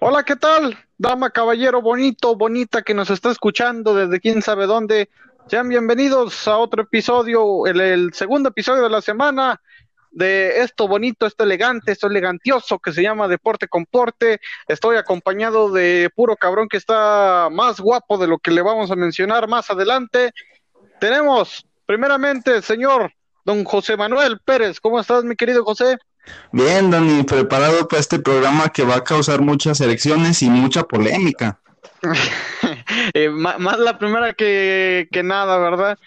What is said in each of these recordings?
Hola, ¿qué tal? Dama, caballero, bonito, bonita que nos está escuchando desde quién sabe dónde. Sean bienvenidos a otro episodio, el, el segundo episodio de la semana de esto bonito, esto elegante, esto elegantioso que se llama Deporte con Porte. Estoy acompañado de puro cabrón que está más guapo de lo que le vamos a mencionar más adelante. Tenemos, primeramente, señor don José Manuel Pérez. ¿Cómo estás, mi querido José? Bien, Dani, preparado para este programa que va a causar muchas elecciones y mucha polémica. Eh, más la primera que, que nada, ¿verdad?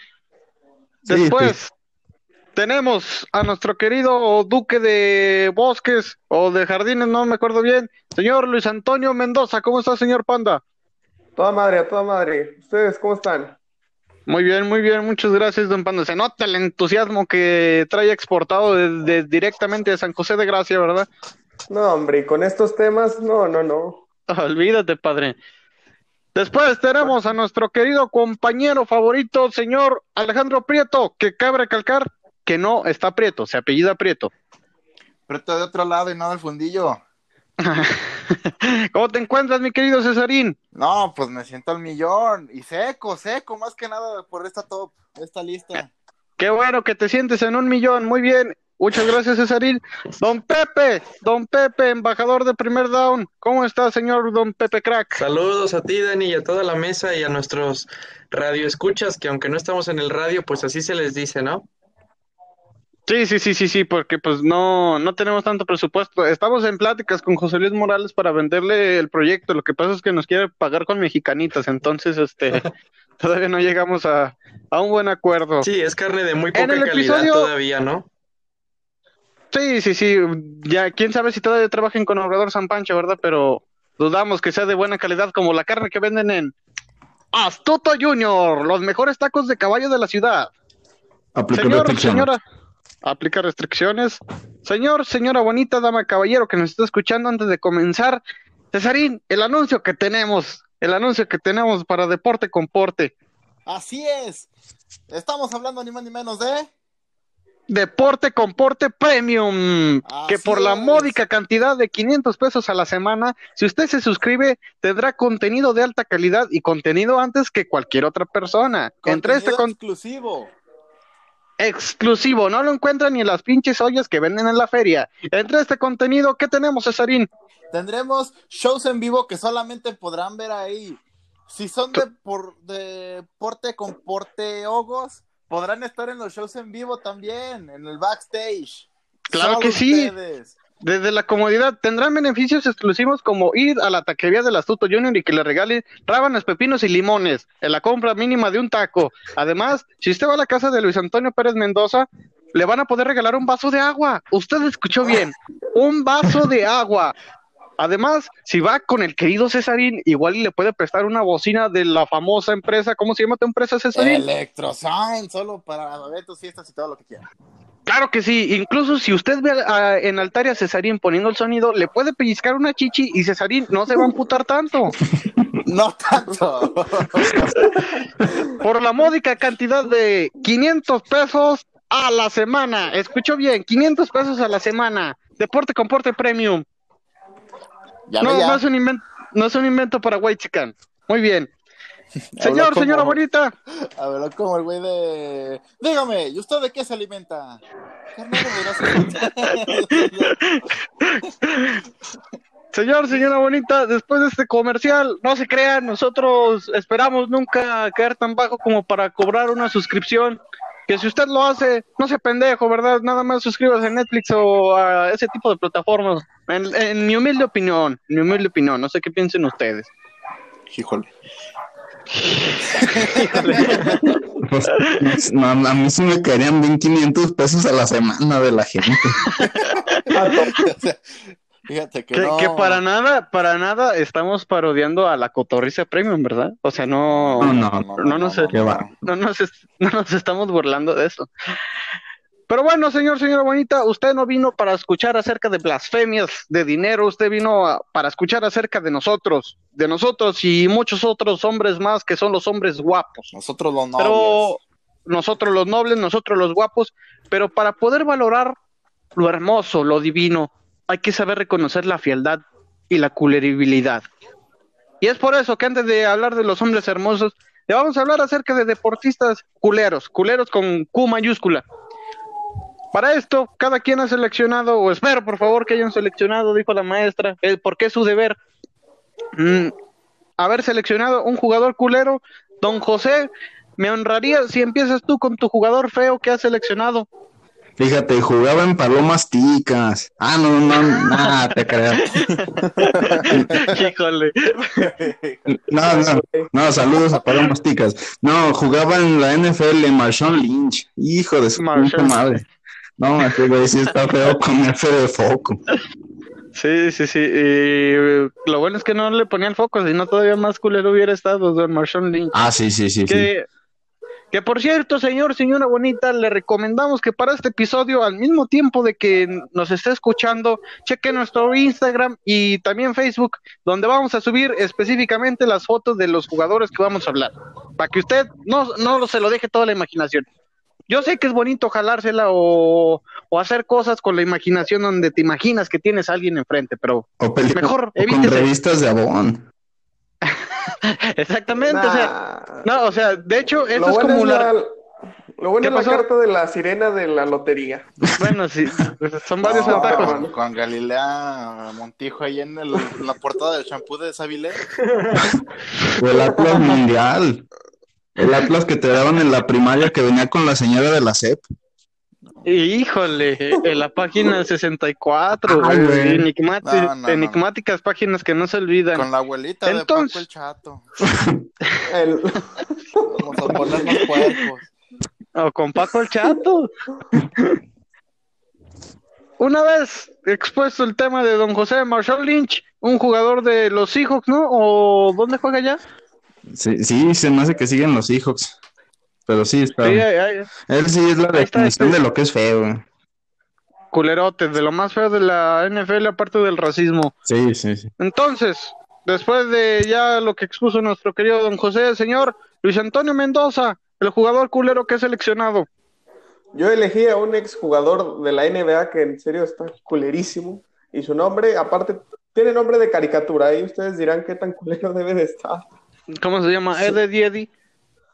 Después tenemos a nuestro querido duque de bosques o de jardines, no me acuerdo bien, señor Luis Antonio Mendoza. ¿Cómo está, señor Panda? Toda madre, a toda madre. ¿Ustedes cómo están? Muy bien, muy bien, muchas gracias, don Panda. Se nota el entusiasmo que trae exportado de- de- directamente de San José de Gracia, ¿verdad? No, hombre, y con estos temas, no, no, no. Olvídate, padre. Después tenemos a nuestro querido compañero favorito, señor Alejandro Prieto, que cabe recalcar que no está Prieto, se apellida Prieto. Pero está de otro lado y no del fundillo. ¿Cómo te encuentras, mi querido Cesarín? No, pues me siento al millón. Y seco, seco, más que nada por esta top, esta lista. Qué bueno que te sientes en un millón, muy bien. Muchas gracias, Cesarín. Don Pepe, don Pepe, embajador de Primer Down. ¿Cómo está, señor don Pepe Crack? Saludos a ti, Dani, y a toda la mesa y a nuestros radioescuchas, que aunque no estamos en el radio, pues así se les dice, ¿no? Sí, sí, sí, sí, sí, porque pues no, no tenemos tanto presupuesto. Estamos en pláticas con José Luis Morales para venderle el proyecto. Lo que pasa es que nos quiere pagar con mexicanitas, entonces este todavía no llegamos a, a un buen acuerdo. Sí, es carne de muy En poca el calidad episodio- todavía, ¿no? Sí, sí, sí. Ya quién sabe si todavía trabajen con Obrador San Pancho, ¿verdad? Pero dudamos que sea de buena calidad como la carne que venden en Astuto Junior, los mejores tacos de caballo de la ciudad. Señor, señora, aplica restricciones. Señor, señora bonita, dama, caballero que nos está escuchando antes de comenzar. Cesarín, el anuncio que tenemos, el anuncio que tenemos para Deporte con Porte. Así es. Estamos hablando ni más ni menos de. Deporte con Porte Premium, que por la es. módica cantidad de 500 pesos a la semana, si usted se suscribe, tendrá contenido de alta calidad y contenido antes que cualquier otra persona. Entre este exclusivo. Exclusivo, no lo encuentran ni en las pinches ollas que venden en la feria. Entre este contenido, ¿qué tenemos, Cesarín? Tendremos shows en vivo que solamente podrán ver ahí. Si son de, por, de porte con porte hogos, podrán estar en los shows en vivo también, en el backstage. Claro Solo que sí. ustedes. Desde la comodidad tendrán beneficios exclusivos como ir a la taquería del Astuto Junior y que le regalen rábanos, pepinos y limones en la compra mínima de un taco. Además, si usted va a la casa de Luis Antonio Pérez Mendoza, le van a poder regalar un vaso de agua. Usted escuchó bien, un vaso de agua. Además, si va con el querido Cesarín, igual le puede prestar una bocina de la famosa empresa, ¿cómo se llama tu empresa, Cesarín? Electrosound, solo para ver tus fiestas y todo lo que quieran. Claro que sí, incluso si usted ve a- en Altaria a Cesarín poniendo el sonido, le puede pellizcar una chichi y Cesarín no se va a amputar tanto. No tanto. Por la módica cantidad de 500 pesos a la semana. Escuchó bien, 500 pesos a la semana. Deporte con porte premium. Ya No, ya. no es un invento, no es un invento para White Chicken. Muy bien. Señor, como- señora bonita, Habló como el güey de. Dígame, ¿y usted de qué se alimenta? Señor, señora bonita, después de este comercial, no se crean, nosotros esperamos nunca caer tan bajo como para cobrar una suscripción. Que si usted lo hace, no sea pendejo, ¿verdad? Nada más suscríbase a Netflix o a ese tipo de plataformas. En, en mi humilde opinión, mi humilde opinión, no sé qué piensen ustedes. Híjole. Pues, no, a mí sí me caerían bien 500 pesos a la semana de la gente. O sea, Fíjate que, Que, no. que para nada, para nada estamos parodiando a la cotorriza premium, ¿verdad? O sea, no, No, no, no, no sé. qué va. no nos, no nos estamos burlando de eso. Pero bueno, señor, señora bonita, usted no vino para escuchar acerca de blasfemias de dinero, usted vino a- para escuchar acerca de nosotros, de nosotros y muchos otros hombres más que son los hombres guapos. Nosotros los nobles. Pero nosotros los nobles, nosotros los guapos, pero para poder valorar lo hermoso, lo divino, hay que saber reconocer la fealdad y la culeribilidad. Y es por eso que antes de hablar de los hombres hermosos, le vamos a hablar acerca de deportistas culeros, culeros con Q mayúscula. Para esto, cada quien ha seleccionado, o espero por favor que hayan seleccionado, dijo la maestra, el porque es su deber, mm, haber seleccionado un jugador culero. Don José, me honraría si empiezas tú con tu jugador feo que has seleccionado. Fíjate, jugaba en Palomas Ticas. Ah, no, no, nada, te creo. Híjole. No, no, no, saludos a Palomas Ticas. No, jugaba en la NFL, Marshawn Lynch. Hijo de su puta madre. No, ese güey sí está feo con F de foco. Sí, sí, sí. Y eh, lo bueno es que no le ponía el foco, si no todavía más culero hubiera estado Don Marshawn Lynch. Ah, sí, sí, sí, sí. Que, que por cierto, señor, señora bonita, le recomendamos que para este episodio, al mismo tiempo de que nos esté escuchando, cheque nuestro Instagram y también Facebook, donde vamos a subir específicamente las fotos de los jugadores que vamos a hablar, para que usted no, no se lo deje toda la imaginación. Yo sé que es bonito jalársela o, o hacer cosas con la imaginación donde te imaginas que tienes a alguien enfrente, pero O películas mejor o con revistas de Avon. exactamente, o sea, no, o sea, de hecho, eso Lo es bueno como es la... la, lo bueno ¿Qué es la pasó? carta de la sirena de la lotería. Bueno, sí, son varios No, atajos. con Galilea Montijo ahí en, el- en la portada del shampoo de Sabilé. O el Atlas Mundial. El Atlas que te daban en la primaria que venía con la señora de la SEP. Híjole, en la página 64, Ay, güey, güey. enigmati- No, no, no. enigmáticas páginas que no se olvidan. Con la abuelita Entonces- de Paco el Chato. El- Vamos a ponernos puercos. O con Paco el Chato. Una vez expuesto el tema de don José Marshall Lynch, un jugador de los Seahawks, ¿no? ¿O dónde juega ya? Sí, sí, se me hace que siguen los Seahawks. Pero sí, está. Sí, Él sí es la definición este- de lo que es feo. culerotes, de lo más feo de la NFL, aparte del racismo. Sí, sí, sí. Entonces, después de ya lo que expuso nuestro querido don José, señor Luis Antonio Mendoza, el jugador culero que ha seleccionado. Yo elegí a un exjugador de la NBA que en serio está culerísimo. Y su nombre, aparte, tiene nombre de caricatura. Ahí ustedes dirán qué tan culero debe de estar. ¿Cómo se llama? Eddie Eddie.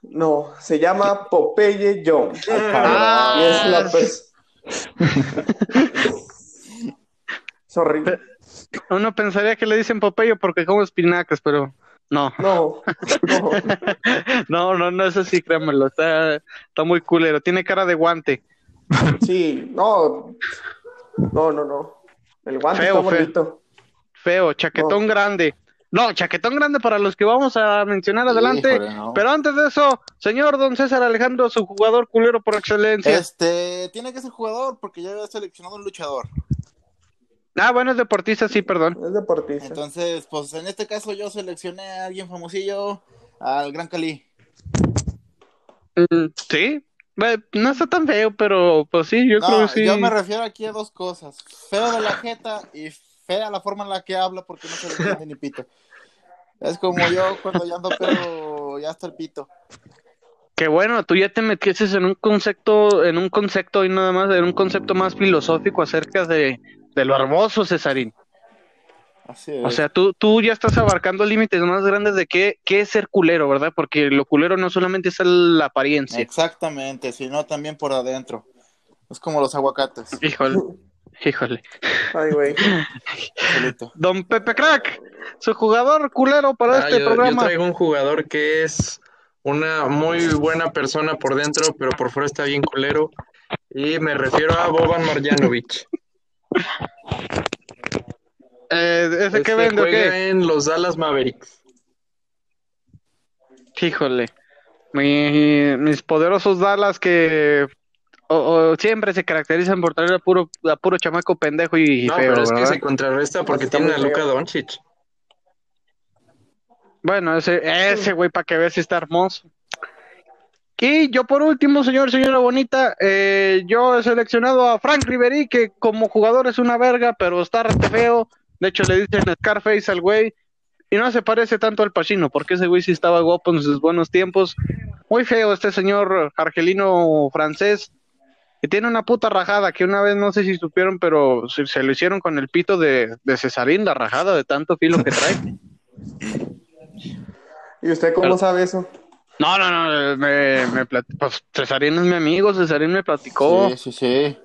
No, se llama Popeye Jones. Ah. Y es la pers- Es horrible. Uno pensaría que le dicen Popeye porque como espinacas, pero no. No, no. No, no, no, eso sí, créanmelo, está, está muy culero, tiene cara de guante. Sí, no. No, no, no. El guante Feo, está feo. bonito. Feo, chaquetón grande. No, chaquetón grande para los que vamos a mencionar adelante. Híjole, no. Pero antes de eso, señor don César Alejandro, su jugador culero por excelencia. Este, tiene que ser jugador porque ya había seleccionado un luchador. Ah, bueno, es deportista, sí, perdón. Es deportista. Entonces, pues en este caso yo seleccioné a alguien famosillo, al Gran Cali. Mm, Sí, no está tan feo, pero pues sí, yo creo No, que sí. yo me refiero aquí a dos cosas. Feo de la jeta y fea la forma en la que habla porque no se le entiende ni pito. Es como yo cuando ya ando pero ya está el pito. Qué bueno, tú ya te metiste en un concepto, en un concepto y nada más, en un concepto más filosófico acerca de, de lo hermoso, Cesarín. Así es. O sea, tú, tú ya estás abarcando límites más grandes de qué, qué es ser culero, ¿verdad? Porque lo culero no solamente es la apariencia. Exactamente, sino también por adentro. Es como los aguacates. Híjole, híjole. Ay, güey. solito. Don Pepe Crack, su jugador culero para Ah, este yo, yo programa. traigo un jugador que es una muy buena persona por dentro, pero por fuera está bien culero. Y me refiero a Boban Marjanovic. Eh, ¿Ese Este qué vende o juega qué? en los Dallas Mavericks. Híjole. Mi- mis poderosos Dallas que o, o siempre se caracterizan por traer a puro, a puro chamaco pendejo y, y No, feo, pero es que se contrarresta porque tiene a feo. Doncic. Bueno, ese, ese güey para que veas si está hermoso. Y yo por último, señor, señora bonita, eh, yo he seleccionado a Frank Ribery, que como jugador es una verga, pero está rete feo. De hecho, le dicen Scarface al güey. Y no se parece tanto al Pacino, porque ese güey sí estaba guapo en sus buenos tiempos. Muy feo este señor argelino francés. Y tiene una puta rajada que una vez no sé si supieron, pero se, lo hicieron con el pito de, de Cesarín, la rajada de tanto filo que trae. ¿Y usted cómo sabe eso? No, no, no, me, me pues Cesarín es mi amigo, Cesarín me platicó. Sí, sí,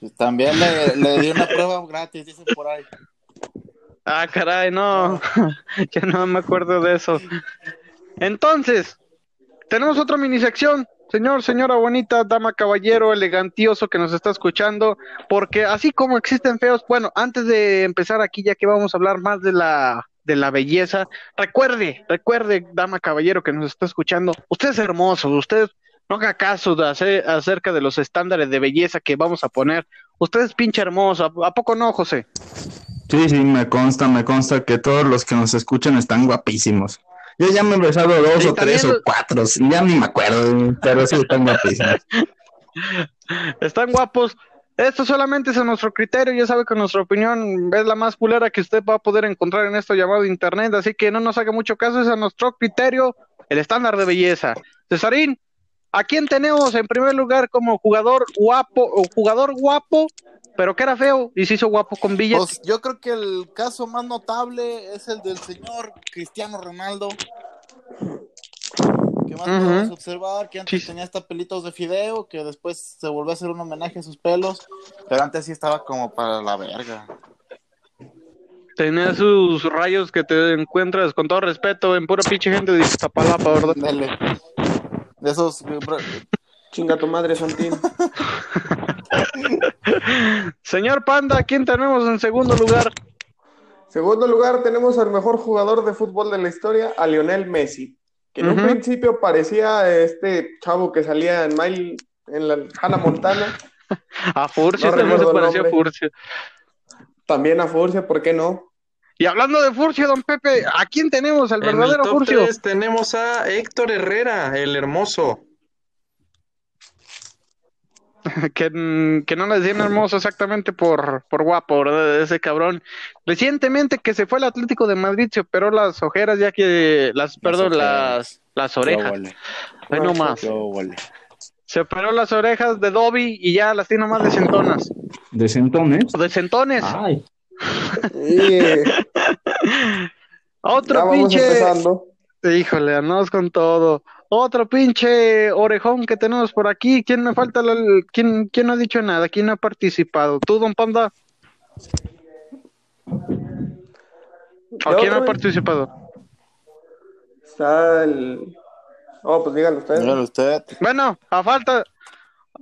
sí. También le, le di una prueba gratis, dice por ahí. Ah, caray, no, ya no me acuerdo de eso. Entonces, tenemos otra mini sección, señor, señora bonita, dama, caballero, elegantioso que nos está escuchando, porque así como existen feos, bueno, antes de empezar aquí, ya que vamos a hablar más de la de la belleza, recuerde, recuerde, dama, caballero que nos está escuchando, usted es hermoso, usted no haga caso de hacer, acerca de los estándares de belleza que vamos a poner. Usted es pinche hermoso, ¿a poco no, José? Sí, sí, me consta, me consta que todos los que nos escuchan están guapísimos. Yo ya me he besado dos o tres o cuatro, ya ni me acuerdo, pero sí están guapísimos. Están guapos. Esto solamente es a nuestro criterio, ya sabe que nuestra opinión es la más culera que usted va a poder encontrar en esto llamado internet, así que no nos haga mucho caso, es a nuestro criterio el estándar de belleza. Cesarín, ¿a quién tenemos en primer lugar como jugador guapo o jugador guapo pero que era feo y se hizo guapo con billetes. Pues yo creo que el caso más notable es el del señor Cristiano Ronaldo. Que más podemos observar que antes tenía hasta pelitos de fideo, que después se volvió a hacer un homenaje a sus pelos, pero antes sí estaba como para la verga. Tenía sus rayos que te encuentras con todo respeto en pura pinche gente de Iztapalapa, ¿verdad? Dale. De esos Chinga tu madre, Santín. Señor Panda, ¿quién tenemos en segundo lugar? Segundo lugar tenemos al mejor jugador de fútbol de la historia, a Lionel Messi, que en un principio parecía este chavo que salía en Mile, en la Hannah Montana. a Furcio también se parecía a Furcio. También a Furcio, ¿por qué no? Y hablando de Furcio, don Pepe, ¿a quién tenemos? ¿Al verdadero Furcio? tenemos a Héctor Herrera, el hermoso. que, no le decían hermoso exactamente por, por guapo, ¿verdad? Ese cabrón. Recientemente que se fue al Atlético de Madrid se operó las ojeras, ya que las, perdón, las, las orejas. Ay, no más. Se operó las orejas de Dobby y ya las tiene más de centonas. ¿De centones? De centones. Ay. Otro pinche. Híjole, andamos con todo. Otro pinche orejón que tenemos por aquí. ¿Quién me falta? ¿Quién, ¿Quién no ha dicho nada? ¿Quién no ha participado? ¿Tú, don Panda? ¿O quién ha participado? Está el... Oh, pues dígalo usted. Dígalo usted. Bueno, a falta...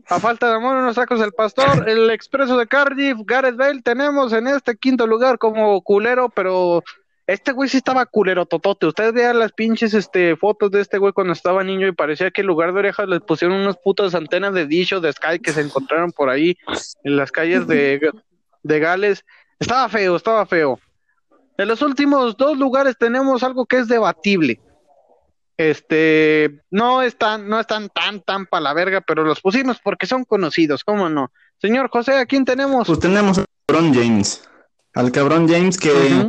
A falta de amor, unos sacos del pastor, el expreso de Cardiff, Gareth Bale, tenemos en este quinto lugar como culero, pero este güey sí estaba culero totote. Ustedes vean las pinches este, fotos de este güey cuando estaba niño y parecía que en lugar de orejas les pusieron unas putas antenas de dicho de Sky que se encontraron por ahí en las calles de, de Gales. Estaba feo, estaba feo. En los últimos dos lugares tenemos algo que es debatible. Este, no están, no están tan, tan para la verga, pero los pusimos porque son conocidos, ¿cómo no? Señor José, ¿a quién tenemos? Pues tenemos al cabrón James. Al cabrón James que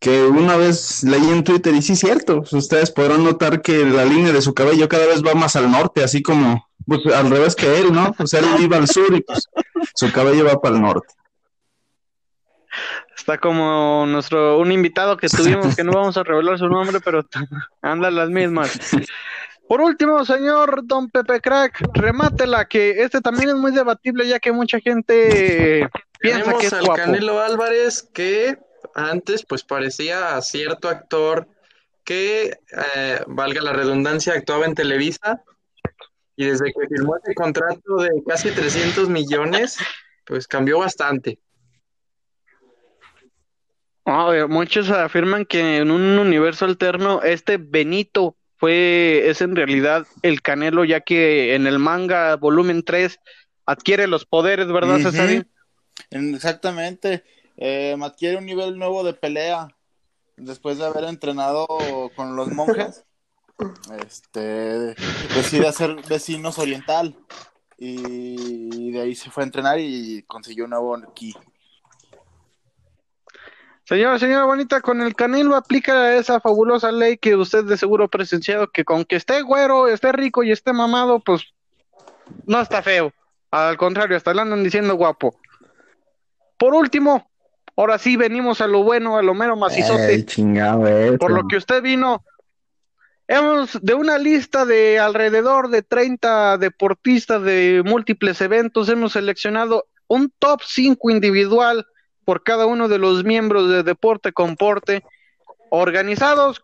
que una vez leí en Twitter y sí es cierto, ustedes podrán notar que la línea de su cabello cada vez va más al norte, así como pues, al revés que él, ¿no? Pues él iba al sur y pues su cabello va para el norte. Está como nuestro un invitado que tuvimos que no vamos a revelar su nombre, pero anda las mismas. Por último, señor Don Pepe Crack, remátela, que este también es muy debatible ya que mucha gente piensa que es al Canelo Álvarez que antes pues parecía cierto actor que, eh, valga la redundancia, actuaba en Televisa y desde que firmó ese contrato de casi 300 millones, pues cambió bastante. muchos afirman que en un universo alterno este Benito fue, es en realidad el Canelo, ya que en el manga volumen 3 adquiere los poderes, ¿verdad, César? Exactamente eh, adquiere un nivel nuevo de pelea después de haber entrenado con los monjes. Este decide hacer vecinos oriental y de ahí se fue a entrenar y consiguió un nuevo ki. Señora, señora bonita, con el Canelo aplica esa fabulosa ley que usted de seguro ha presenciado, que con que esté güero, esté rico y esté mamado, pues no está feo. Al contrario, hasta le andan diciendo guapo. Por último, ahora sí venimos a lo bueno, a lo mero macizote. Chingado eso. por lo que usted vino. Hemos de una lista de alrededor de 30 deportistas de múltiples eventos, hemos seleccionado un top 5 individual por cada uno de los miembros de Deporte Comporte, organizados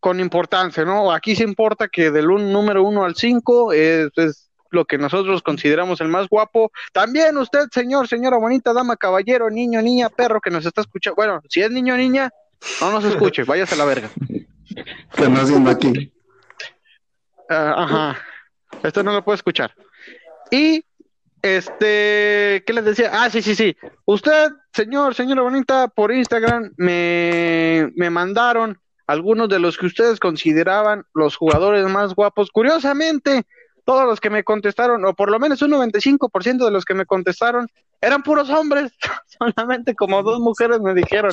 con importancia, ¿no? Aquí se importa que del un, número 1 al 5 es, es lo que nosotros consideramos el más guapo. También usted, señor, señora bonita, dama, caballero, niño, niña, perro que nos está escuchando. Bueno, si es niño o niña, no nos escuche, váyase a la verga. ¿Qué están haciendo aquí? Ah, ajá. Esto no lo puedo escuchar. Y este, ¿qué les decía? Ah, sí, sí, sí. Usted, señor, señora bonita, por Instagram me, me mandaron algunos de los que ustedes consideraban los jugadores más guapos. Curiosamente, todos los que me contestaron, o por lo menos un 95% de los que me contestaron, eran puros hombres. Solamente como dos mujeres me dijeron.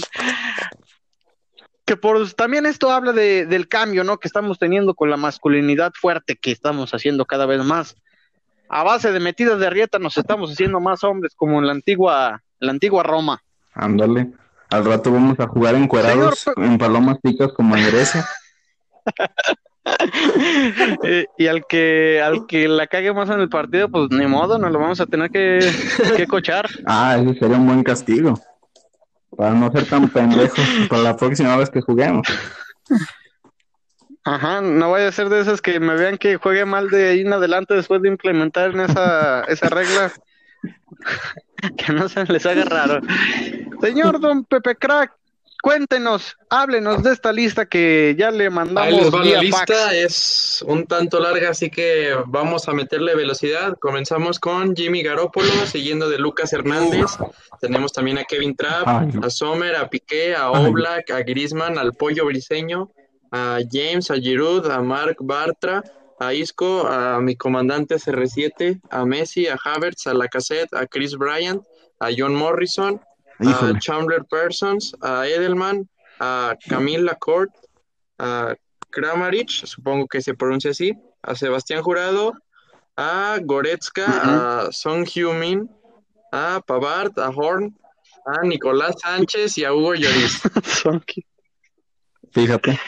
Que por también esto habla de, del cambio, ¿no? Que estamos teniendo con la masculinidad fuerte que estamos haciendo cada vez más. A base de metidas de rieta nos estamos haciendo más hombres como en la antigua, la antigua Roma. Ándale. Al rato vamos a jugar encuerados Señor, en palomas picas como en Grecia. Eh, y al que al que la cague más en el partido, pues ni modo, nos lo vamos a tener que, que cochar. Ah, ese sería un buen castigo. Para no ser tan pendejos para la próxima vez que juguemos. Ajá, no vaya a ser de esas que me vean que juegue mal de ahí en adelante después de implementar en esa, esa regla. que no se les haga raro. Señor Don Pepe Crack, cuéntenos, háblenos de esta lista que ya le Ahí mandamos les va la lista, es un tanto larga, así que vamos a meterle velocidad. Comenzamos con Jimmy Garoppolo, siguiendo de Lucas Hernández. Tenemos también a Kevin Trapp, Ay, no. a Sommer, a Piqué, a. Oblak, a Griezmann, al Pollo Briseño, a James, a Giroud, a Mark Bartra, a Isco, a mi comandante CR7, a Messi, a Havertz, a Lacazette, a Chris Bryant, a John Morrison, a. Chandler Parsons, a Edelman, a Camille Lacorte, a Kramaric, supongo que se pronuncia así, a Sebastián Jurado, a Goretzka, a Song Heung-min, a Pavard, a Horn, a Nicolás Sánchez y a Hugo Lloris. Fíjate.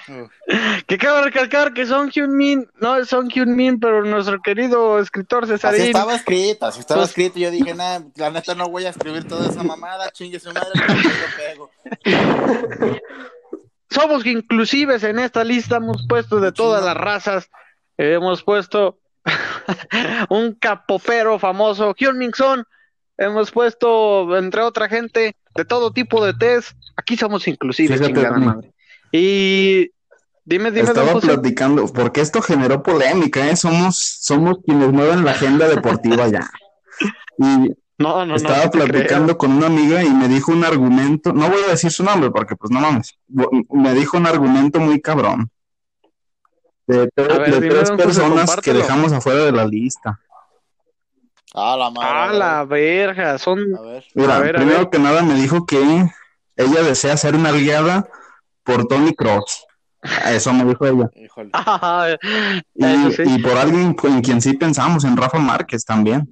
Que cabe recalcar que Son Hyun Min, no es Son Hyun Min, pero nuestro querido escritor Así Cesarín. estaba escrito, así estaba Pues- escrito. Yo dije, nah, la neta no voy a escribir toda esa mamada, chingue su madre, lo pego. somos inclusives en esta lista, hemos puesto de todas las razas, Eh, hemos puesto un capopero famoso, Hyun Min Son, hemos puesto, entre otra gente, de todo tipo de test, aquí somos Tony. madre. Y dime, dime, don Estaba José. platicando, porque esto generó polémica, ¿eh? Somos, somos quienes mueven la agenda deportiva ya. Y No, no, no, estaba platicando con una amiga y me dijo un argumento, no voy a decir su nombre porque pues no mames, me dijo un argumento muy cabrón. De, tre- A ver, de dime, tres José, personas que dejamos afuera de la lista. Ah, la madre. Ah, la verga, son... A ver. Mira, A ver, a primero ver. que nada me dijo que ella desea ser una aliada por Tony Cross. Eso me dijo ella. Ah, Y, sí. y por alguien en quien sí pensamos, en Rafa Márquez también.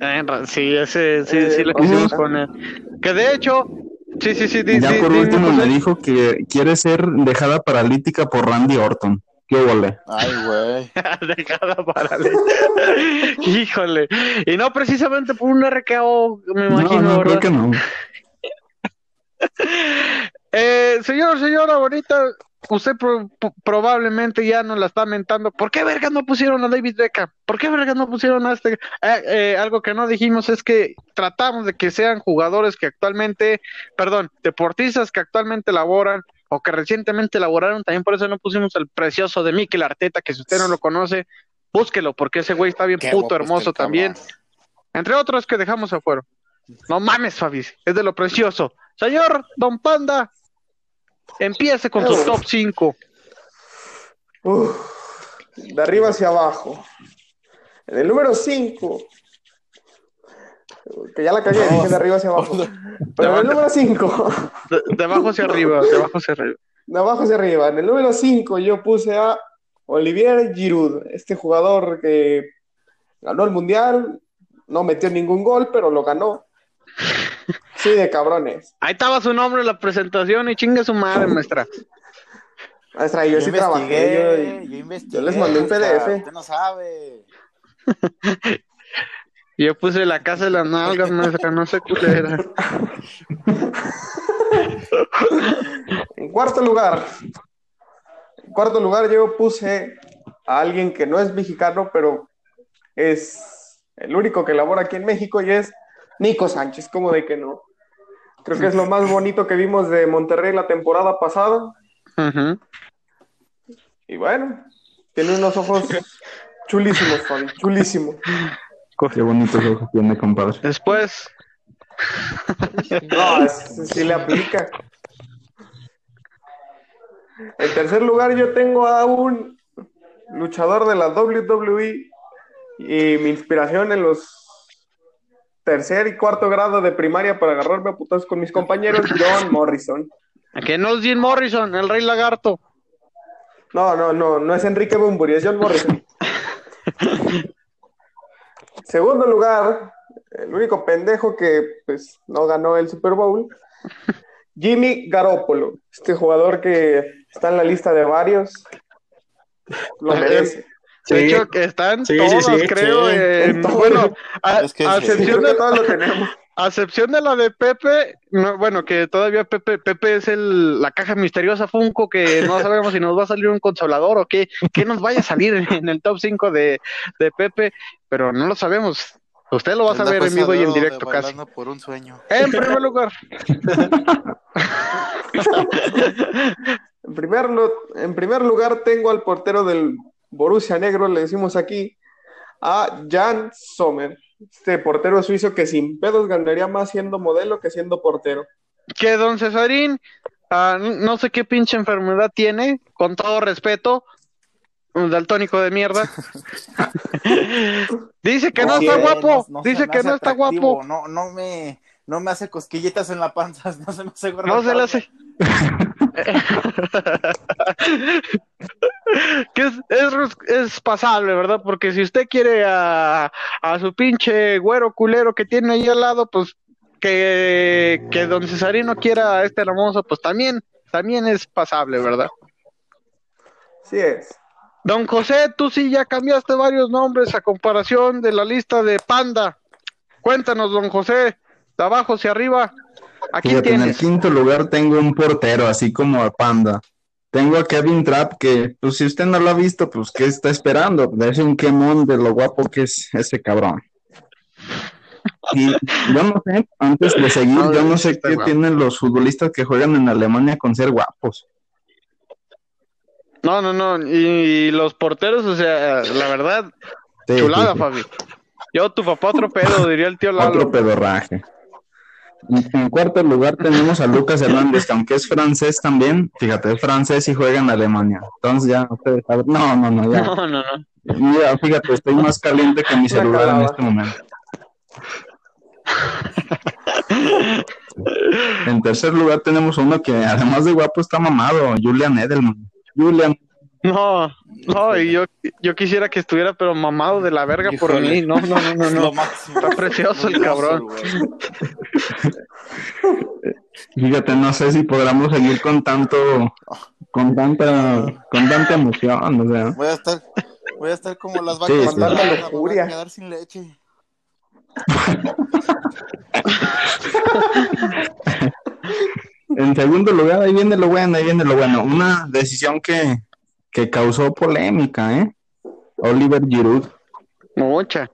Eh, sí, ese, sí, sí le Eh, quisimos ajá. poner. Que de hecho, sí, sí, sí, di- ya di- por último me dijo que quiere ser dejada paralítica por Randy Orton. ¿Qué vole? Ay, güey. Dejada para Híjole. Y no precisamente por un RKO, me imagino, no, no, ¿verdad? creo que no. Eh, señor, señora bonita, usted pro- pro- probablemente ya nos la está mentando. ¿Por qué verga no pusieron a David Beckham? ¿Por qué verga no pusieron a este? Eh, eh, algo que no dijimos es que tratamos de que sean jugadores que actualmente, perdón, deportistas que actualmente laboran o que recientemente laboraron. También por eso no pusimos el precioso de Mikel Arteta, que si usted no lo conoce, búsquelo, porque ese güey está bien Qué puto hermoso también. Entre otros que dejamos afuera. No mames, Fabi, es de lo precioso. Señor Don Panda, empiece con su top 5. Uf, de arriba hacia abajo. En el número 5, que ya la cagué, No. dije de arriba hacia abajo. Pero en el número 5, De, de abajo hacia arriba, de abajo hacia arriba. de abajo hacia arriba, en el número 5 yo puse a Olivier Giroud, este jugador que Ganó el mundial, no metió ningún gol, pero lo ganó. Sí, de cabrones. Ahí estaba su nombre en la presentación y chingue su madre, maestra. Maestra, yo, sí trabajé. Yo, yo investigué. yo les mandé un maestra, PDF. Usted no sabe. Yo puse la casa de las nalgas, maestra, no sé culera. En cuarto lugar, en cuarto lugar yo puse a alguien que no es mexicano, pero es el único que labora aquí en México y es Nico Sánchez, como de que no. Creo que es lo más bonito que vimos de Monterrey la temporada pasada. Ujú. Y bueno, tiene unos ojos chulísimos, Fabi, chulísimos. Qué bonitos ojos tiene, compadre. Después, No, es- sí le aplica. En tercer lugar, yo tengo a un luchador de la WWE y mi inspiración en los tercer y cuarto grado de primaria para agarrarme a putas con mis compañeros, John Morrison. que no es Jim Morrison, el rey lagarto. No, no, no, no es Enrique Bunbury, es John Morrison. Segundo lugar, el único pendejo que pues no ganó el Super Bowl, Jimmy Garoppolo, este jugador que está en la lista de varios. Lo Eh, De Sí. hecho, que están Sí, sí, todas, sí, creo. sí. en- En todo. bueno, a, Es que a sí. Sí, excepción de, todos lo tenemos. a excepción de la de Pepe, no, bueno, que todavía Pepe, Pepe es el, la caja misteriosa Funko que no sabemos si nos va a salir un consolador o qué, qué nos vaya a salir en el top 5 de, de Pepe, pero no lo sabemos. Usted lo va a saber en vivo y en directo casi. Por un sueño. En primer lugar, En primer, en primer lugar tengo al portero del Borussia Negro, le decimos aquí, a Jan Sommer, este portero suizo que sin pedos ganaría más siendo modelo que siendo portero. que don Cesarín, ah, no sé qué pinche enfermedad tiene, con todo respeto, un daltónico de mierda. Dice que no, No, está guapo, no dice que no está guapo. No, no me, no me hace cosquillitas en la panza, no se me hace gordo. No se le hace. que es, es, es pasable, ¿verdad? Porque si usted quiere a, a su pinche güero culero que tiene ahí al lado, pues que, que don Cesarino quiera a este hermoso, pues también, también es pasable, ¿verdad? Sí es. Don José, tú sí ya cambiaste varios nombres a comparación de la lista de Panda. Cuéntanos, don José, de abajo hacia arriba. Aquí Fíjate, en el tienes. quinto lugar tengo un portero, así como a Panda. Tengo a Kevin Trapp, que, pues, si usted no lo ha visto, pues, ¿qué está esperando? Es un quemón de lo guapo que es ese cabrón. Y yo no sé, antes de seguir, No, yo no sé qué tienen los futbolistas que juegan en Alemania con ser guapos. No, no, no. Y los porteros, o sea, la verdad, Sí, chulada, sí, sí. Fabi. Yo, tu papá, otro pedo, diría el tío Lalo. Otro pedorraje. En cuarto lugar tenemos a Lucas Hernández, que aunque es francés también, fíjate, es francés y juega en Alemania. Entonces ya ustedes saben. No, no, no, ya. No, no, no. Mira, fíjate, estoy más caliente que mi celular en este momento. En tercer lugar tenemos uno que además de guapo está mamado, Julian Edelman. Julian, No, no, y yo, yo quisiera que estuviera, pero mamado de la verga por mí. No, no, no, no, Es no. lo máximo. Está precioso el cabrón. fíjate, no sé si podamos seguir con tanto, con tanta, con tanta emoción, o sea. Voy a estar, voy a estar como las Sí, vacas sí. Tanta me voy a quedar sin leche. En segundo lugar, ahí viene lo bueno, ahí viene lo bueno. Una decisión que, que causó polémica, ¿eh? Oliver Giroud. Mucha.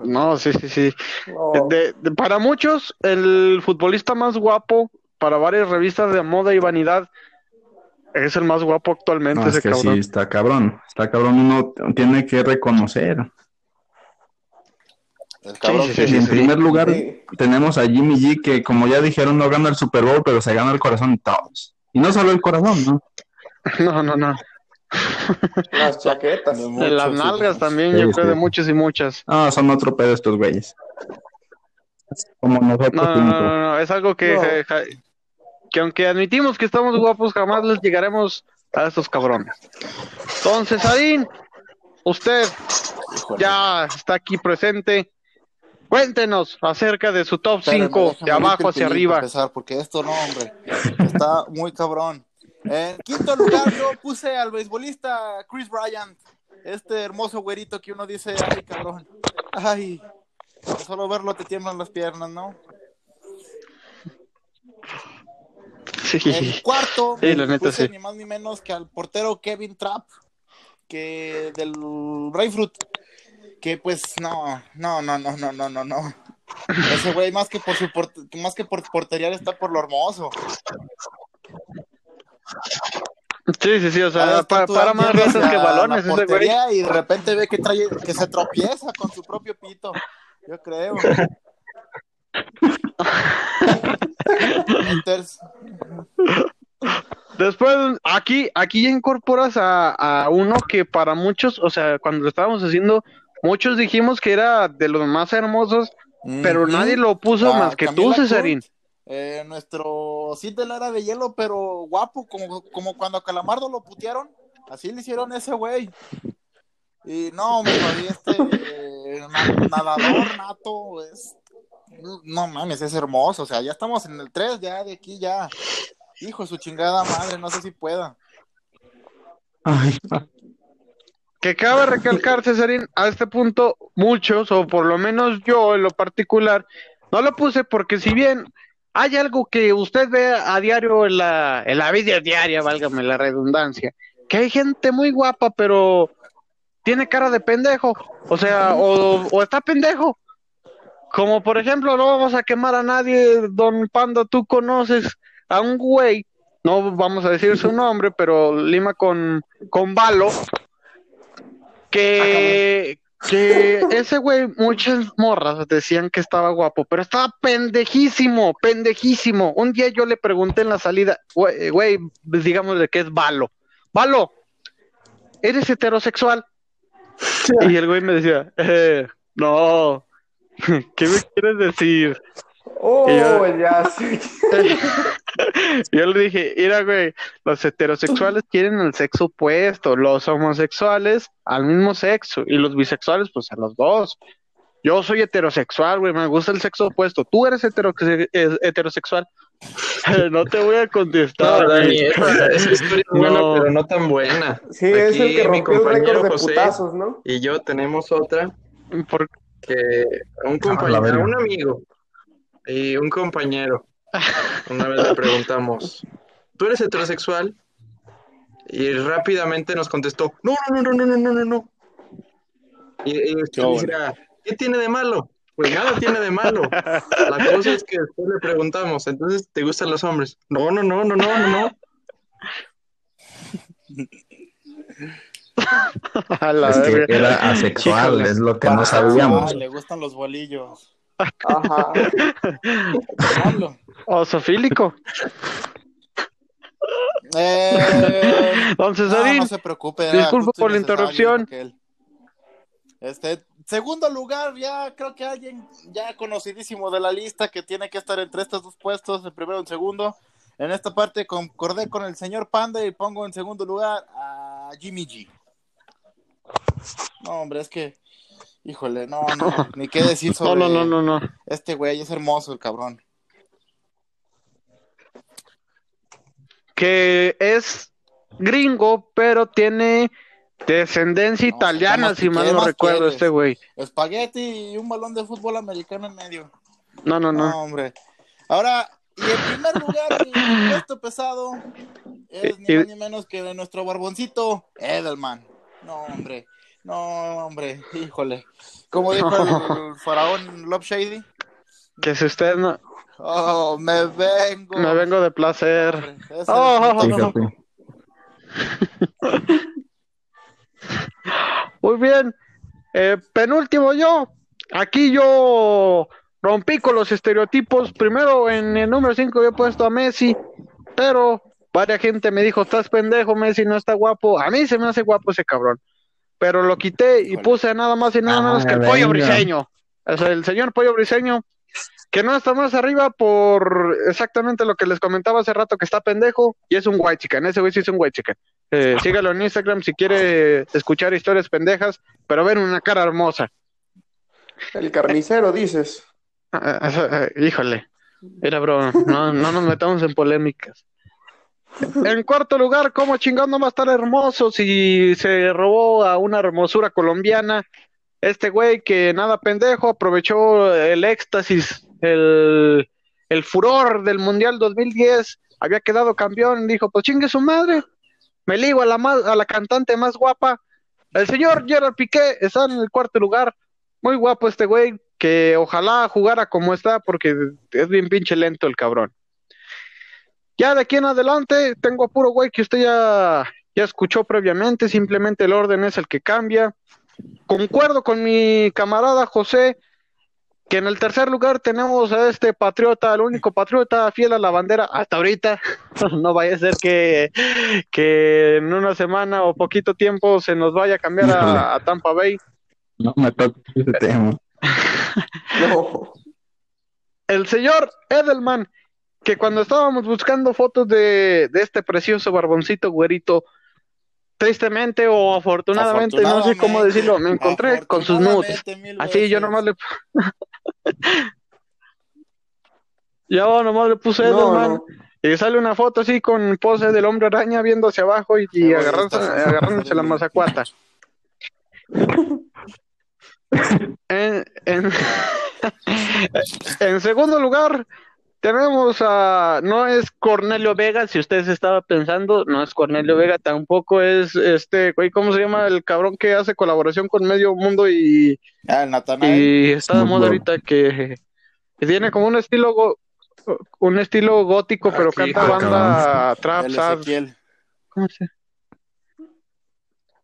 No, sí, sí, sí. No. De- de- para muchos, el futbolista más guapo, para varias revistas de moda y vanidad, es el más guapo actualmente, No, ese es que cabrón. sí, está cabrón. Está cabrón, uno tiene que reconocer. El cabrón sí, sí, Y en sí. primer lugar Sí. tenemos a Jimmy G, que como ya dijeron, no gana el Super Bowl, pero se gana el corazón de todos. Y no solo el corazón, ¿no? No, no, no. Las chaquetas. De las nalgas sí. también, Sí, yo creo, sí. de muchos y muchas. No, son otro pedo estos güeyes. Como nosotros No, no, no, no, no, es algo que, No. que, que aunque admitimos que estamos guapos, jamás les llegaremos a estos cabrones. Entonces, Adín, usted, ya está aquí presente. Cuéntenos acerca de su top 5 de abajo hacia arriba. Empezar, porque esto no, hombre, está muy cabrón. En quinto lugar yo puse al beisbolista Chris Bryant, este hermoso güerito que uno dice, ay cabrón, ay, solo verlo te tiemblan las piernas, ¿no? Sí. En cuarto, Sí, puse sí. ni más ni menos que al portero Kevin Trapp, que del Rayfruit, que pues no, no, no, no, no, no, no, no. Ese güey más que por su port- más que por portería está por lo hermoso. Sí, sí, sí, o sea, tú para más veces que balones ese güey. Y de repente ve que trae, que se tropieza con su propio pito. Yo creo. Después, aquí, aquí incorporas a, a uno que para muchos, o sea, cuando lo estábamos haciendo, muchos dijimos que era de los más hermosos, pero nadie lo puso Ah, más que tú, Camila Cesarín. Kurt, eh, nuestro Cid de la era de hielo, pero guapo, como, como cuando a Calamardo lo putearon, así le hicieron ese güey. Y no, hombre, y este eh, na- nadador nato es. No mames, es hermoso. O sea, ya estamos en el 3, ya de aquí ya. Hijo de su chingada madre, no sé si pueda. Ay, Que cabe recalcar, Cesarín, a este punto, muchos, o por lo menos yo en lo particular, no lo puse porque si bien hay algo que usted ve a diario en la, en la vida diaria, válgame la redundancia, que hay gente muy guapa, pero tiene cara de pendejo, o sea, o, o está pendejo. Como por ejemplo, no vamos a quemar a nadie, don Pando, tú conoces a un güey, no vamos a decir su nombre, pero lima con, con balo, que, que ese güey, muchas morras decían que estaba guapo, pero estaba pendejísimo, pendejísimo. Un día yo le pregunté en la salida, güey, güey, digamos de qué es balo. Balo, ¿eres heterosexual? Y el güey me decía, eh, no, ¿qué me quieres decir? Oh, yo- ya sé. Yo le dije, mira, güey, los heterosexuales quieren el sexo opuesto, los homosexuales al mismo sexo y los bisexuales pues a los dos. Yo soy heterosexual, güey, me gusta el sexo opuesto. Tú eres heteroxe- eh, heterosexual. no te voy a No, contestar. Dani, güey. esa, esa historia es buena, No. pero no tan buena. Sí, es el Aquí que mi compañero de José putazos, ¿no? y yo tenemos otra Por- que a un la compañero, un amigo y un compañero, una vez le preguntamos, ¿tú eres heterosexual? Y rápidamente nos contestó, no, no, no, no, no, no, no, no. Y, y usted Qué dirá, ¿qué tiene de malo? Pues nada tiene de malo. La cosa es que después le preguntamos, entonces, ¿te gustan los hombres? No, no, no, no, no, no, no. a la es que era asexual, Híjole. es lo que no sabíamos. le gustan los bolillos. Ajá. Osofílico. Eh, Don no, Cesarín, no se preocupe. disculpa por la interrupción. Este, segundo lugar, ya creo que alguien ya conocidísimo de la lista que tiene que estar entre estos dos puestos, el primero y el segundo. En esta parte concordé con el señor Panda y pongo en segundo lugar a Jimmy G. No, hombre, es que, híjole, no, no, ni qué decir no, sobre no, no, no, no. este güey, es hermoso el cabrón. que es gringo, pero tiene descendencia No, italiana, ¿qué si mal no recuerdo quieres? este güey. Espagueti y un balón de fútbol americano en medio. No, no, No, no. hombre. Ahora, y en primer lugar, mi puesto pesado es ni Y- más ni menos que de nuestro barboncito Edelman. No, hombre. No, hombre. Híjole. Como dijo el faraón Love Shady. Que si usted no, Oh, me vengo. me vengo de placer. Hombre, ese es Oh, mi top Fíjate. Muy bien. Eh, penúltimo yo. Aquí yo rompí con los estereotipos. Primero en el número 5 había puesto a Messi, pero varias gente me dijo, estás pendejo, Messi no está guapo. A mí se me hace guapo ese cabrón. Pero lo quité y puse nada más y nada Ah, menos que el pollo briseño. O sea, el señor pollo briseño, que no está más arriba por exactamente lo que les comentaba hace rato, que está pendejo y es un white chicken. Ese güey sí es un white chicken. Eh, sígalo en Instagram si quiere escuchar historias pendejas, pero ven una cara hermosa. El carnicero, dices. Ah, ah, híjole, era broma, no, no nos metamos en polémicas. En cuarto lugar, ¿cómo chingón no va a estar hermoso si se robó a una hermosura colombiana? Este güey que nada pendejo aprovechó el éxtasis, el, el furor del Mundial 2010, había quedado campeón, dijo, pues chingue su madre, me ligo a la, más, a la cantante más guapa. El señor Gerard Piqué está en el cuarto lugar, muy guapo este güey, que ojalá jugara como está, porque es bien pinche lento el cabrón. Ya de aquí en adelante tengo puro güey que usted ya, ya escuchó previamente, simplemente el orden es el que cambia. Concuerdo con mi camarada José, que en el tercer lugar tenemos a este patriota, el único patriota fiel a la bandera hasta ahorita. no vaya a ser que, que en una semana o poquito tiempo se nos vaya a cambiar a, a Tampa Bay. No me toques ese tema. No. El señor Edelman, que cuando estábamos buscando fotos de, de este precioso barboncito güerito, tristemente o afortunadamente, no sé cómo decirlo, me encontré con sus nudes. Así yo nomás le... yo nomás le puse No, Edelman no. y sale una foto así con pose del hombre araña viendo hacia abajo y, agarrándose, agarrándose la mazacuata. En, en, en segundo lugar, tenemos a. No es Cornelio Vega, si ustedes estaban pensando, no es Cornelio Vega, tampoco es este, güey, ¿cómo se llama? El cabrón que hace colaboración con Medio Mundo y, Ah, el Natanael. y está de moda ahorita que, que tiene como un estilo go- un estilo gótico, pero Aquí, canta banda trap. ¿Cómo se?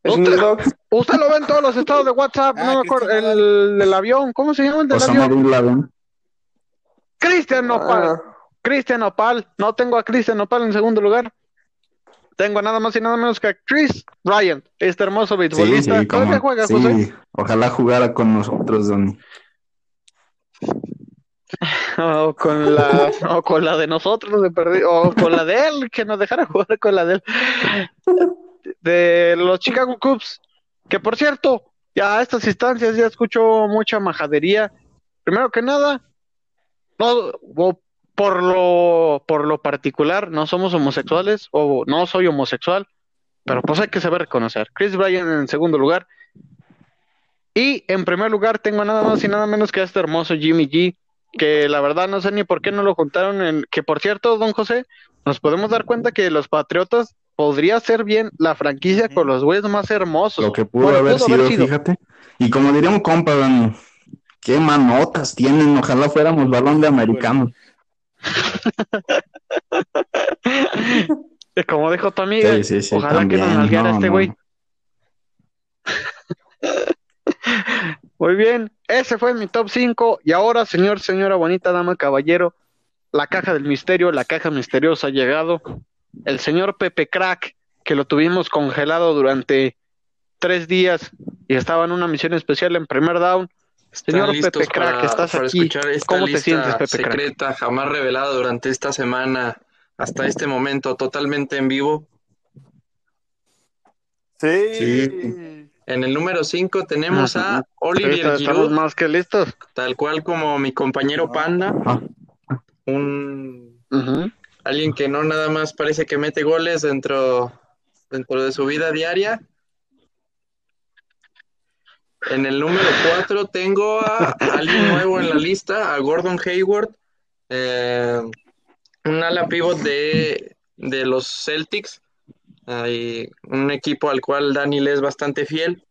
Dogg. Usted lo ve en todos los estados de WhatsApp, Ah, no me acuerdo, el del avión, ¿cómo se llama el del Osama avión? Cristian Nopal. Ah, Cristian Opal, no tengo a Cristian Opal en segundo lugar. Tengo nada más y nada menos que a Chris Bryant, este hermoso Sí, beisbolista. sí, ¿Todavía cómo- juega, sí, José? Ojalá jugara con nosotros, Donny. O con la, o con la de nosotros, de perdi- o con la de él, que nos dejara jugar con la de él. De los Chicago Cubs, que por cierto, ya a estas instancias ya escucho mucha majadería. Primero que nada, no, o por lo, por lo particular, no somos homosexuales, o no soy homosexual, pero pues hay que saber reconocer. Chris Bryant en segundo lugar. Y en primer lugar tengo nada más y nada menos que a este hermoso Jimmy G, que la verdad no sé ni por qué no lo juntaron en, que por cierto, don José, nos podemos dar cuenta que los Patriotas podría ser bien la franquicia con los güeyes más hermosos. Lo que pudo Bueno, haber, pudo sido, haber sido. fíjate. Y como diría un compa, qué manotas tienen. Ojalá fuéramos balón de americano. Como dijo tu amiga, Sí, sí, sí, ojalá que nos nalgueara no, este no. güey. Muy bien, ese fue mi top 5. Y ahora, señor, señora, bonita dama, caballero, la caja del misterio, la caja misteriosa ha llegado. El señor Pepe Crack, que lo tuvimos congelado durante tres días y estaba en una misión especial en primer down. ¿Están Señor listos Pepe Crack, para- estás para aquí. escuchar esta ¿Cómo te lista sientes, Pepe Crack? secreta jamás revelada durante esta semana hasta este momento totalmente en vivo? Sí. Sí. En el número 5 tenemos a. Olivier Ahorita Estamos Giroud, más que listos. tal cual como mi compañero Panda, Ah. un alguien que no nada más parece que mete goles dentro, dentro de su vida diaria. En el número 4 tengo a alguien nuevo en la lista, a Gordon Hayward, eh, un ala pivot de, de los Celtics, un equipo al cual Dani le es bastante fiel.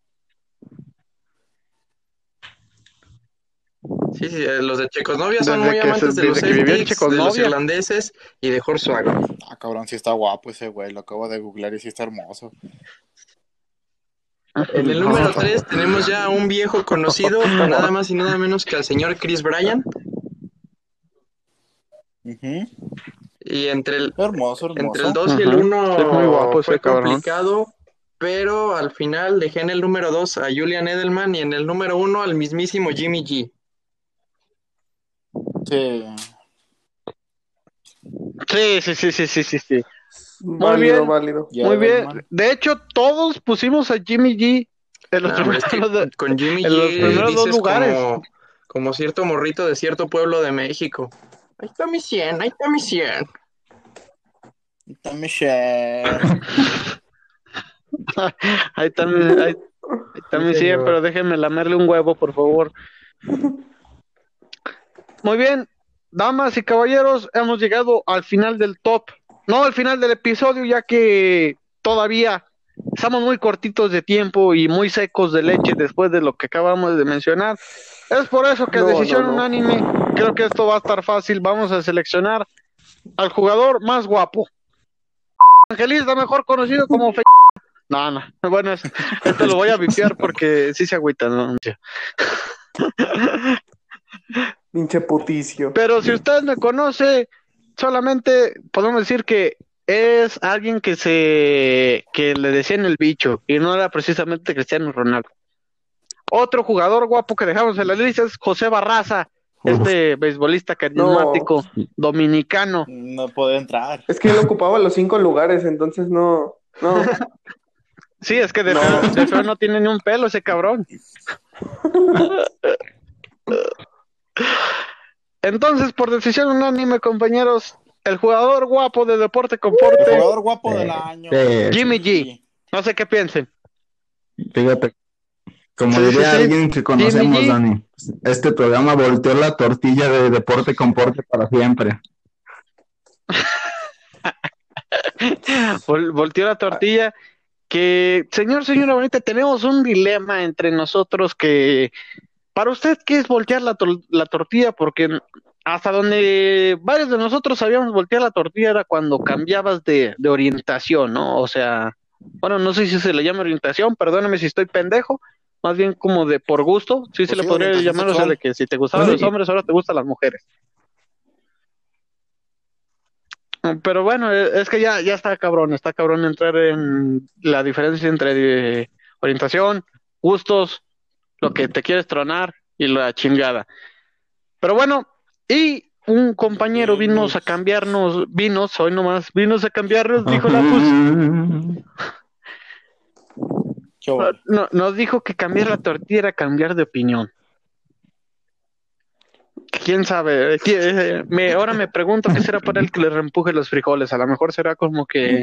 Sí, sí, eh, los de Checoslovia son Desde muy se- amantes de los Celtics, de los irlandeses y de Hornswoggle. Ah, cabrón, sí está guapo ese güey. Lo acabo de googlear y sí está hermoso. En el número 3 tenemos ya a un viejo conocido, nada más y nada menos que al señor Chris Bryan. Ujú. Y entre el, Hermoso, hermoso. entre el 2 y el Ujú. 1 Sí, muy guapo ese fue cabrón. complicado, pero al final dejé en el número 2 a Julian Edelman y en el número 1 al mismísimo Jimmy G. Sí. Sí, sí, sí, sí, sí, sí, sí. válido, bien. válido. Ya, Muy bien. Batman. De hecho, todos pusimos a Jimmy G en los No, primeros es que dos- con Jimmy en los G primeros dos lugares. como, como cierto morrito de cierto pueblo de México. Ahí está mi 100, ahí está mi 100. Está Michelle. Ahí está mi, ahí, ahí está mi Sí, 100, señor. pero déjenme lamerle un huevo, por favor. Muy bien, damas y caballeros, hemos llegado al final del top. No al final del episodio, ya que todavía estamos muy cortitos de tiempo y muy secos de leche después de lo que acabamos de mencionar. Es por eso que No, decisión no, no. unánime, creo que esto va a estar fácil. Vamos a seleccionar al jugador más guapo. Angelista, mejor conocido como Fe... No, no. Bueno, es- esto lo voy a vipiar porque sí se agüita, ¿no? Pinche puticio. Pero si usted me conoce, solamente podemos decir que es alguien que se que le decían el bicho y no era precisamente Cristiano Ronaldo. Otro jugador guapo que dejamos en la lista es José Barraza, este beisbolista carismático dominicano. No puede entrar. Es que él ocupaba los cinco lugares, entonces no. No. Sí, es que de, No. feo, de feo no tiene ni un pelo ese cabrón. Entonces, por decisión unánime, compañeros, el jugador guapo de Deporte El Conforte, jugador guapo del Eh, año. eh, Jimmy G. No sé qué piensen. Fíjate, como Sí, diría sí, sí. alguien que conocemos. Dani, este programa volteó la tortilla de deporte con porte para siempre. Vol- volteó la tortilla. Que, señor, señora bonita, tenemos un dilema entre nosotros que, para usted, ¿qué es voltear la, tor- la tortilla? Porque hasta donde varios de nosotros sabíamos voltear la tortilla era cuando cambiabas de, de orientación, ¿no? O sea, bueno, no sé si se le llama orientación, perdóname si estoy pendejo, más bien como de por gusto, sí se Pues le podría llamar, o sea, de que si te gustaban Pues los hombres, ahora te gustan las mujeres. Pero bueno, eh, es que ya, ya está cabrón, está cabrón entrar en la diferencia entre eh, orientación, gustos, lo que te quieres tronar y la chingada. Pero bueno, y un compañero vinos a cambiarnos, vinos, hoy nomás, vinos a cambiarnos, dijo la pus, nos dijo que cambiar la tortilla era cambiar de opinión. ¿Quién sabe? Eh, eh, Me, ahora me pregunto qué será para él que le reempuje los frijoles. A lo mejor será como que,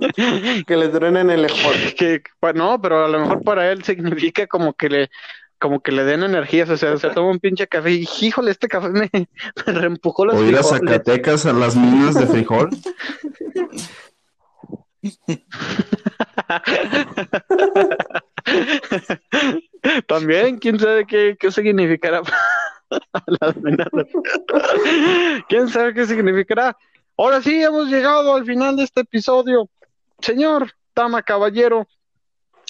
que les drenen el lejón. que no, pero a lo mejor para él significa como que le, como que le den energías. O sea, se toma un pinche café y híjole, este café me, me reempujó los O ir a frijoles. Zacatecas a las minas de frijol. También, quién sabe qué, qué significará. quién sabe qué significará. Ahora sí, hemos llegado al final de este episodio. Señor, dama, caballero,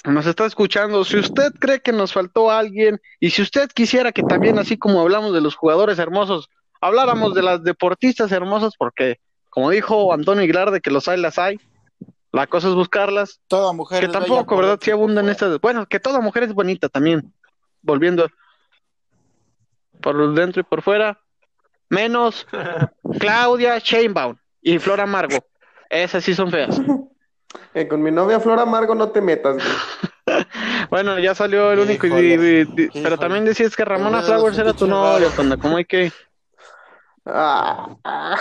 nos está escuchando. Si usted cree que nos faltó alguien y si usted quisiera que también, así como hablamos de los jugadores hermosos, habláramos de las deportistas hermosas, porque como dijo Antonio Aguilar, de que los hay, las hay. La cosa es buscarlas. Toda mujer Que es tampoco, ¿verdad? dentro Sí abundan estas. Bueno, que toda mujer es bonita también. Volviendo por dentro y por fuera. Menos Claudia Sheinbaum y Flora Amargo. Esas sí son feas. Eh, con mi novia Flor Amargo no te metas, güey. Bueno, ya salió el único. y- Híjole, y- y- pero híjole. también decías que Ramona Flowers era tu novia, cuando como hay que. Ah, ah.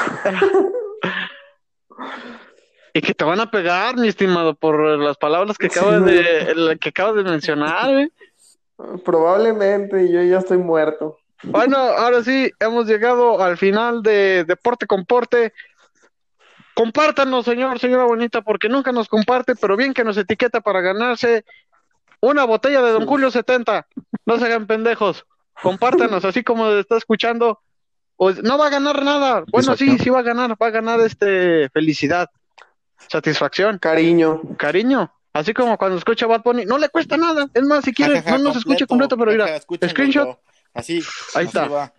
Y que te van a pegar, mi estimado, por las palabras que acabas de, que acabas de mencionar, ¿eh? Probablemente yo ya estoy muerto. Bueno, ahora sí, hemos llegado al final de Deporte con Porte. Compártanos, señor, señora bonita, porque nunca nos comparte, pero bien que nos etiqueta para ganarse una botella de Don Julio 70. No se hagan pendejos. Compártanos, así como está escuchando. Pues, no va a ganar nada. Bueno, sí, sí va a ganar. Va a ganar este felicidad, satisfacción, Cariño. cariño. Así como cuando escucha Bad Bunny, no le cuesta nada. Es más, si quiere, no nos escuche completo, pero mira, screenshot. Así. Ahí así está. va.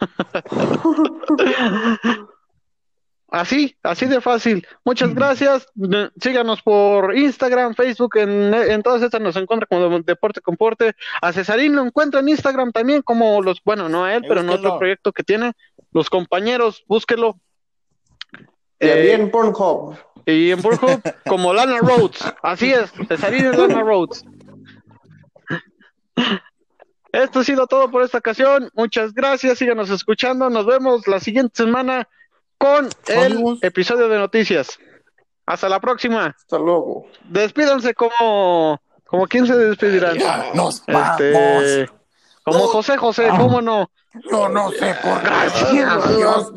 Así, así de fácil. Muchas gracias. Síganos por Instagram, Facebook, en, en todas estas nos encuentra como Deporte Comporte. A Cesarín lo encuentra en Instagram también, como los, bueno, no a él, pero en otro proyecto que tiene. Los compañeros, búsquelo. Y eh, en Pornhub. Y en Pornhub, como Lana Rhodes. Así es, Cesarín es Lana Rhodes. Esto ha sido todo por esta ocasión. Muchas gracias. Síganos escuchando. Nos vemos la siguiente semana con el episodio de noticias. Hasta la próxima. Hasta luego. Despídanse como. como quién se despedirán. nos este, como José José, ¿cómo no? Yo no sé por Gracias. Dios,